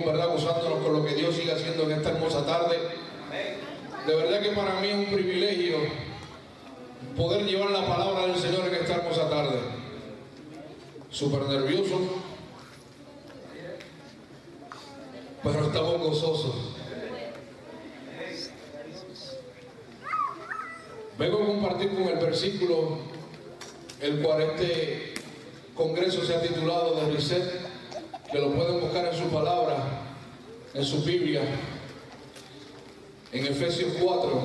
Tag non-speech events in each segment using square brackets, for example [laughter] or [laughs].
seguimos, ¿verdad?, gozándonos con lo que Dios sigue haciendo en esta hermosa tarde. De verdad que para mí es un privilegio poder llevar la palabra del Señor en esta hermosa tarde. Súper nervioso, pero estamos gozosos. Vengo a compartir con el versículo el cual este congreso se ha titulado de Reset, que lo pueden buscar en su en su Biblia, en Efesios 4,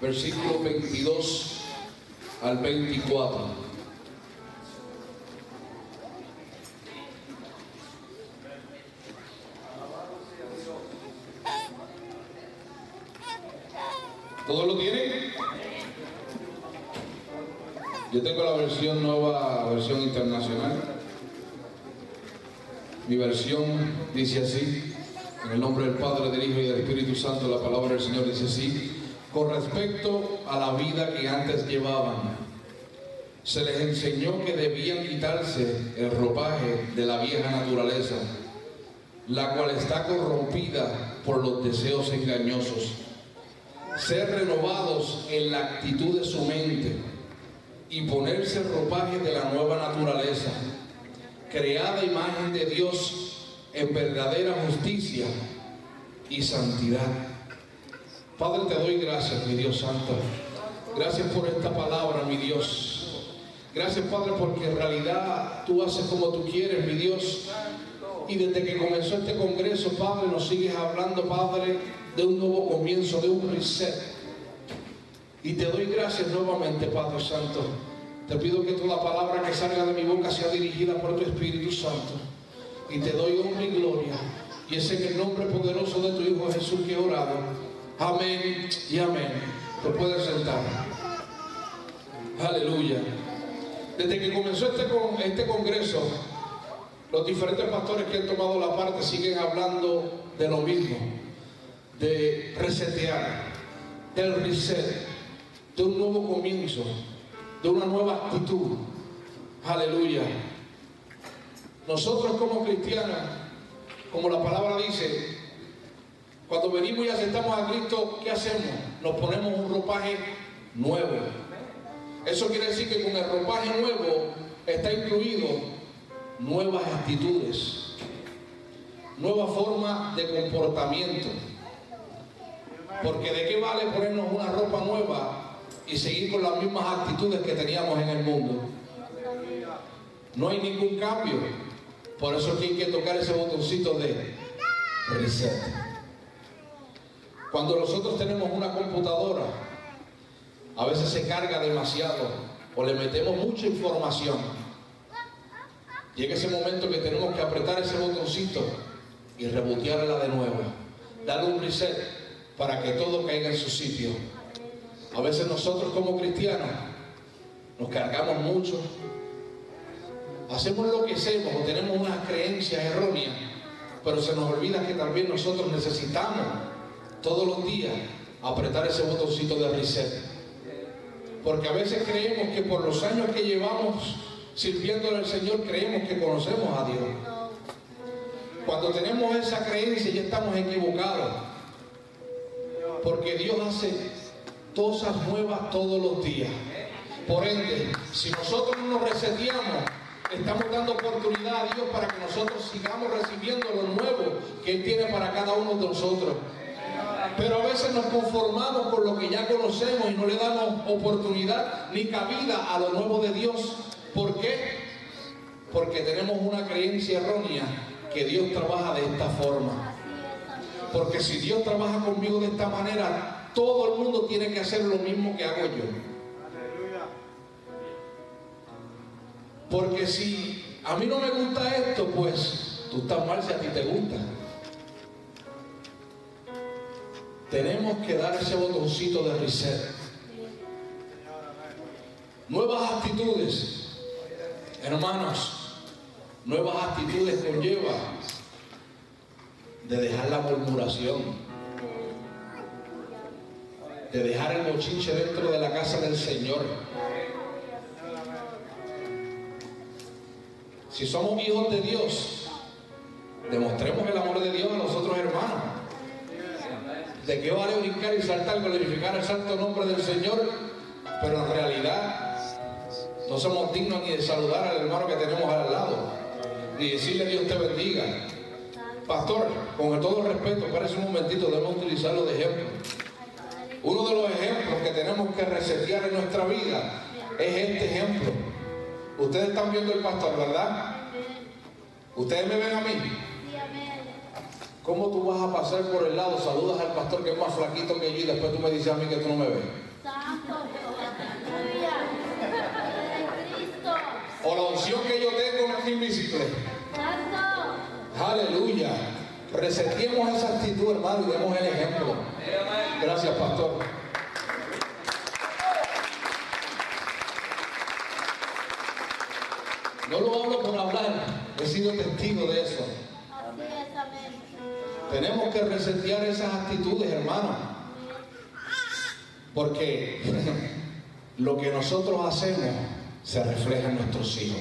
versículo 22 al 24. ¿Todos lo tienen? Yo tengo la versión nueva, versión internacional. Mi versión dice así, en el nombre del Padre, del Hijo y del Espíritu Santo, la palabra del Señor dice así, con respecto a la vida que antes llevaban, se les enseñó que debían quitarse el ropaje de la vieja naturaleza, la cual está corrompida por los deseos engañosos. Ser renovados en la actitud de su mente y ponerse el ropaje de la nueva naturaleza, creada imagen de Dios en verdadera justicia y santidad. Padre, te doy gracias, mi Dios Santo. Gracias por esta palabra, mi Dios. Gracias, Padre, porque en realidad tú haces como tú quieres, mi Dios. Y desde que comenzó este congreso, Padre, nos sigues hablando, Padre, de un nuevo comienzo, de un reset. Y te doy gracias nuevamente, Padre Santo. Te pido que toda palabra que salga de mi boca sea dirigida por tu Espíritu Santo. Y te doy honra y gloria. Y es en el nombre poderoso de tu Hijo Jesús que he orado. Amén y amén. Te puedes sentar. Aleluya. Desde que comenzó este, este congreso, los diferentes pastores que han tomado la parte siguen hablando de lo mismo de resetear, del reset, de un nuevo comienzo, de una nueva actitud. Aleluya. Nosotros como cristianos, como la palabra dice, cuando venimos y aceptamos a Cristo, ¿qué hacemos? Nos ponemos un ropaje nuevo. Eso quiere decir que con el ropaje nuevo está incluido nuevas actitudes, nueva forma de comportamiento. Porque de qué vale ponernos una ropa nueva y seguir con las mismas actitudes que teníamos en el mundo. No hay ningún cambio. Por eso es que hay que tocar ese botoncito de reset. Cuando nosotros tenemos una computadora, a veces se carga demasiado o le metemos mucha información. Llega ese momento que tenemos que apretar ese botoncito y rebotearla de nuevo. Darle un reset para que todo caiga en su sitio. A veces nosotros como cristianos nos cargamos mucho, hacemos lo que hacemos o tenemos unas creencias erróneas, pero se nos olvida que también nosotros necesitamos todos los días apretar ese botoncito de reset. Porque a veces creemos que por los años que llevamos sirviéndole al Señor creemos que conocemos a Dios. Cuando tenemos esa creencia ya estamos equivocados. Porque Dios hace cosas nuevas todos los días. Por ende, si nosotros no nos reseteamos, estamos dando oportunidad a Dios para que nosotros sigamos recibiendo lo nuevo que Él tiene para cada uno de nosotros. Pero a veces nos conformamos con lo que ya conocemos y no le damos oportunidad ni cabida a lo nuevo de Dios. ¿Por qué? Porque tenemos una creencia errónea que Dios trabaja de esta forma. Porque si Dios trabaja conmigo de esta manera, todo el mundo tiene que hacer lo mismo que hago yo. Porque si a mí no me gusta esto, pues tú estás mal si a ti te gusta. Tenemos que dar ese botoncito de reset. Nuevas actitudes. Hermanos, nuevas actitudes conlleva de dejar la murmuración, de dejar el mochinche dentro de la casa del Señor. Si somos hijos de Dios, Demostremos el amor de Dios a los otros hermanos. ¿De qué vale brincar y saltar, glorificar el santo nombre del Señor? Pero en realidad no somos dignos ni de saludar al hermano que tenemos al lado, ni decirle Dios te bendiga. Pastor, con todo el respeto, parece un momentito, debemos utilizarlo de ejemplo. Uno de los ejemplos que tenemos que resetear en nuestra vida es este ejemplo. Ustedes están viendo el pastor, ¿verdad? Ustedes me ven a mí. ¿Cómo tú vas a pasar por el lado, saludas al pastor que es más flaquito que yo y después tú me dices a mí que tú no me ves? O la unción que yo tengo no es invisible. Aleluya. Resetiemos esa actitud, hermano, y demos el ejemplo. Gracias, pastor. No lo hablo por hablar, he sido testigo de eso. Tenemos que resetear esas actitudes, hermano. Porque [laughs] lo que nosotros hacemos se refleja en nuestros hijos.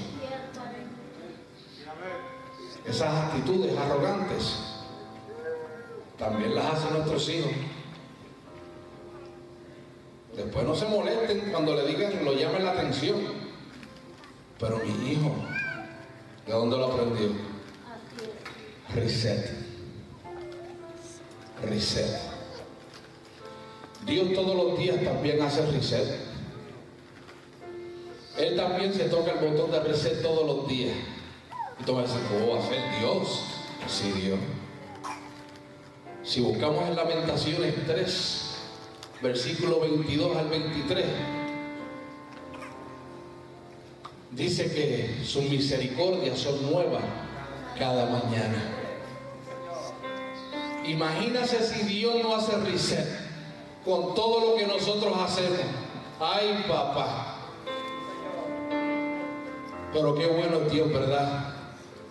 Esas actitudes arrogantes también las hacen nuestros hijos. Después no se molesten cuando le digan, lo llamen la atención. Pero mi hijo, ¿de dónde lo aprendió? Reset. Reset. Dios todos los días también hace reset. Él también se toca el botón de reset todos los días. Y tú vas a ¿cómo va a ser Dios? Sí, Dios. Si buscamos en Lamentaciones 3, versículo 22 al 23, dice que sus misericordias son nuevas cada mañana. Imagínase si Dios no hace reset con todo lo que nosotros hacemos. Ay, papá. Pero qué bueno es Dios, ¿verdad?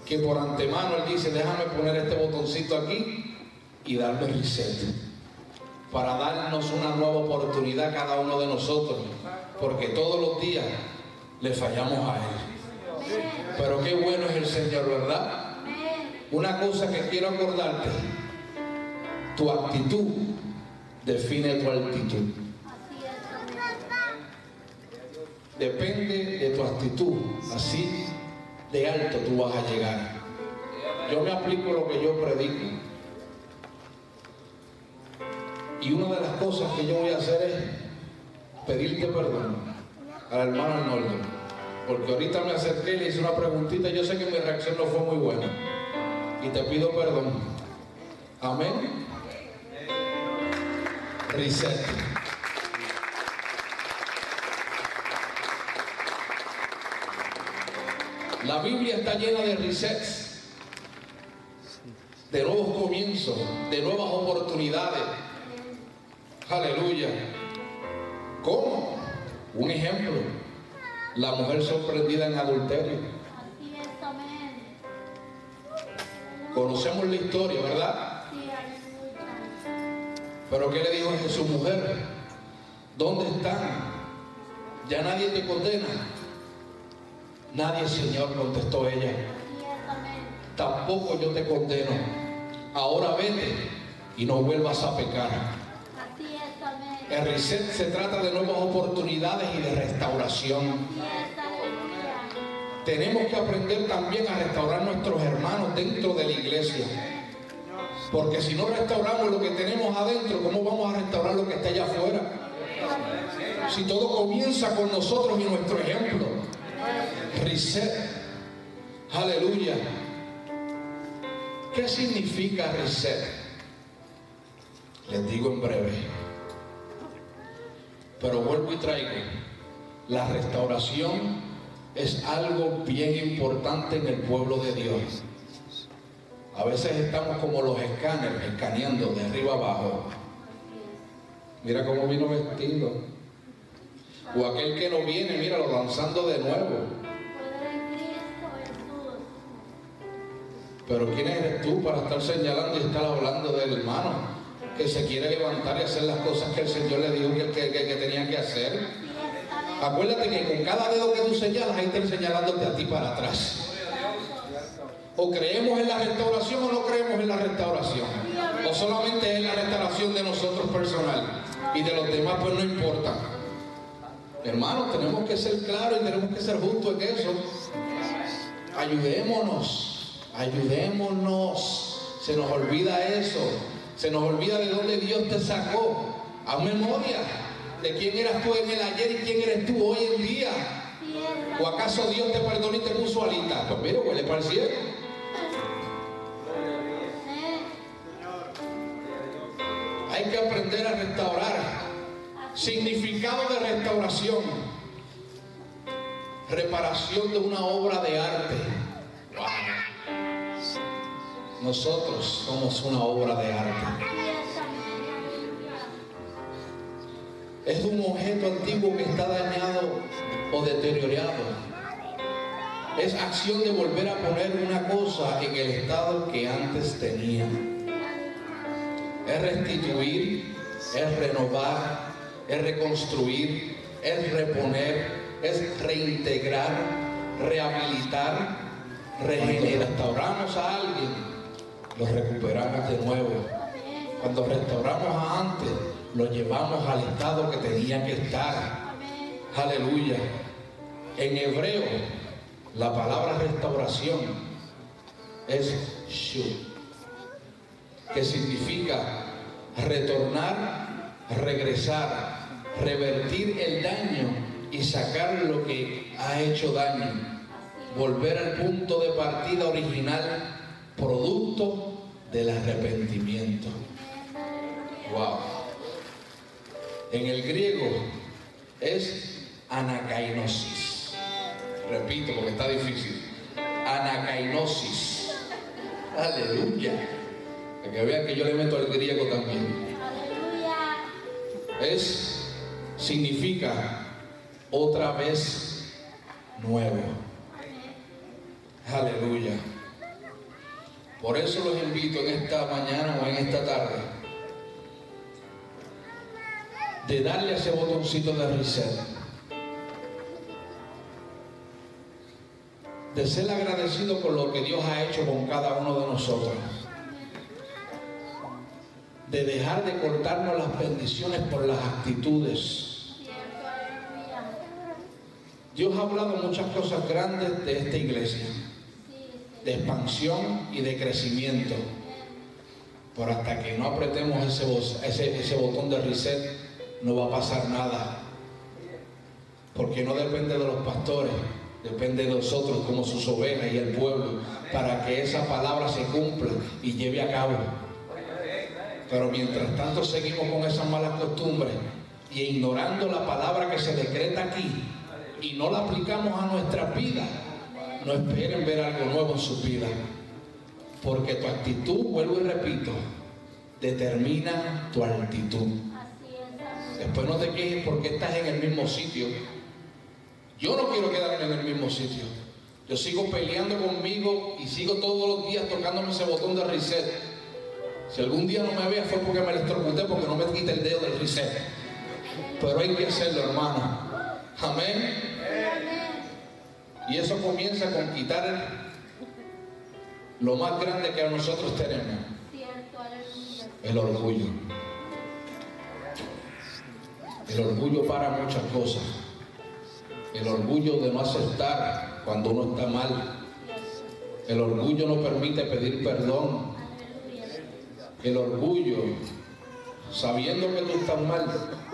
Que por antemano Él dice, déjame poner este botoncito aquí y darme reset. Para darnos una nueva oportunidad a cada uno de nosotros. Porque todos los días le fallamos a Él. Pero qué bueno es el Señor, ¿verdad? Una cosa que quiero acordarte. Tu actitud define tu altitud. Depende de tu actitud. Así de alto tú vas a llegar. Yo me aplico lo que yo predico. Y una de las cosas que yo voy a hacer es pedirte perdón al hermano Arnoldo. Porque ahorita me acerqué y le hice una preguntita. Yo sé que mi reacción no fue muy buena. Y te pido perdón. Amén. Reset. La Biblia está llena de resets, de nuevos comienzos, de nuevas oportunidades. Aleluya. ¿Cómo? Un ejemplo. La mujer sorprendida en adulterio. Conocemos la historia, ¿verdad? Pero ¿qué le dijo a su mujer? ¿Dónde están? Ya nadie te condena. Nadie, Señor, contestó ella. Tampoco yo te condeno. Ahora vete y no vuelvas a pecar. El reset se trata de nuevas oportunidades y de restauración. Tenemos que aprender también a restaurar nuestros hermanos dentro de la iglesia. Porque si no restauramos lo que tenemos adentro, ¿cómo vamos a restaurar lo que está allá afuera? Si todo comienza con nosotros y nuestro ejemplo. Reset. Aleluya. ¿Qué significa reset? Les digo en breve. Pero vuelvo y traigo. La restauración es algo bien importante en el pueblo de Dios. A veces estamos como los escáneres, escaneando de arriba abajo. Mira cómo vino vestido. O aquel que no viene, míralo danzando de nuevo. Pero ¿quién eres tú para estar señalando y estar hablando del hermano que se quiere levantar y hacer las cosas que el Señor le dijo que, que, tenía que hacer? Acuérdate que con cada dedo que tú señalas, ahí está señalándote a ti para atrás. O creemos en la restauración o no creemos en la restauración. O solamente es la restauración de nosotros personal. Y de los demás pues no importa. Hermanos, tenemos que ser claros y tenemos que ser justos en eso. Ayudémonos, ayudémonos. Se nos olvida eso. Se nos olvida de dónde Dios te sacó. A memoria de quién eras tú en el ayer y quién eres tú hoy en día. ¿O acaso Dios te perdonó y te puso alita? Pues mira, huele para el cielo. Hay que aprender a restaurar. Significado de restauración. Reparación de una obra de arte. Nosotros somos una obra de arte. Es un objeto antiguo que está dañado o deteriorado. Es acción de volver a poner una cosa en el estado que antes tenía. Es restituir, es renovar, es reconstruir, es reponer, es reintegrar, rehabilitar, regenerar. Restauramos a alguien, lo recuperamos de nuevo. Cuando restauramos a antes, lo llevamos al estado que tenía que estar. Aleluya. En hebreo, la palabra restauración es shu, que significa retornar, regresar, revertir el daño y sacar lo que ha hecho daño, volver al punto de partida original, producto del arrepentimiento. Wow. En el griego es anakainosis. Repito porque está difícil. Anakainosis. Aleluya. Para que vean que yo le meto al griego también. Es, significa otra vez nuevo. Aleluya. Por eso los invito en esta mañana o en esta tarde de darle ese botoncito de reset. De ser agradecido por lo que Dios ha hecho con cada uno de nosotros. De dejar de cortarnos las bendiciones por las actitudes. Dios ha hablado muchas cosas grandes de esta iglesia. De expansión y de crecimiento. Pero hasta que no apretemos ese, botón de reset, no va a pasar nada. Porque no depende de los pastores, depende de nosotros como sus ovejas y el pueblo, para que esa palabra se cumpla y lleve a cabo. Pero mientras tanto seguimos con esas malas costumbres y ignorando la palabra que se decreta aquí y no la aplicamos a nuestra vida, no esperen ver algo nuevo en su vida. Porque tu actitud, vuelvo y repito, determina tu actitud. Después no te quejes porque estás en el mismo sitio. Yo no quiero quedarme en el mismo sitio. Yo sigo peleando conmigo y sigo todos los días tocándome ese botón de reset. Si algún día no me veas fue porque me electrocuté porque no me quita el dedo del reset. Pero hay que hacerlo, hermano. Amén. Y eso comienza con quitar lo más grande que a nosotros tenemos. El orgullo. El orgullo para muchas cosas. El orgullo de no aceptar cuando uno está mal. El orgullo no permite pedir perdón. El orgullo, sabiendo que tú estás mal,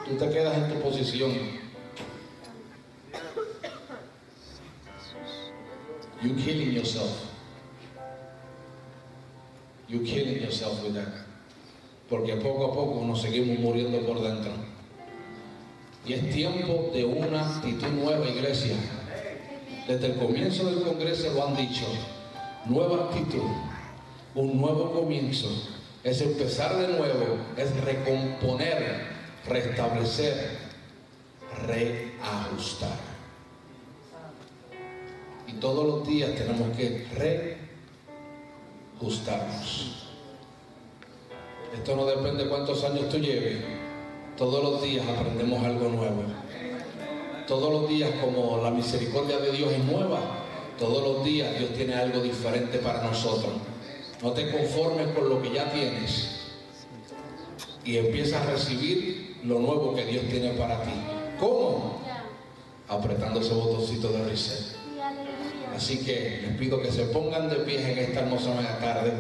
tú te quedas en tu posición. You killing yourself. You killing yourself with that. Porque poco a poco nos seguimos muriendo por dentro. Y es tiempo de una actitud nueva, iglesia. Desde el comienzo del Congreso lo han dicho. Nueva actitud, un nuevo comienzo. Es empezar de nuevo, es recomponer, restablecer, reajustar. Y todos los días tenemos que reajustarnos. Esto no depende de cuántos años tú lleves todos los días aprendemos algo nuevo. Todos los días como la misericordia de Dios es nueva, Todos los días Dios tiene algo diferente para nosotros. No te conformes con lo que ya tienes y empieza a recibir lo nuevo que Dios tiene para ti. ¿Cómo? Apretando ese botoncito de reset. Así que les pido que se pongan de pie en esta hermosa tarde.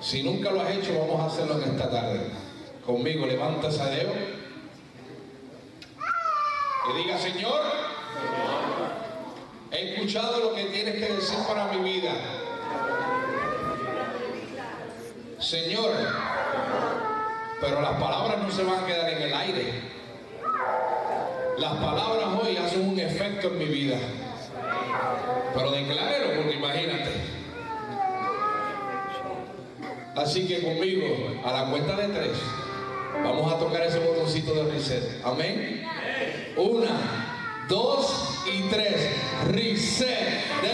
Si nunca lo has hecho, vamos a hacerlo en esta tarde. Conmigo, levanta ese dedo. Y diga, Señor, escuchado lo que tienes que decir para mi vida. Señor, pero las palabras no se van a quedar en el aire. Las palabras hoy hacen un efecto en mi vida. Pero declárelo, porque imagínate. Así que conmigo, a la cuenta de tres, vamos a tocar ese botoncito de reset. Amén. Una, dos y tres. Reset.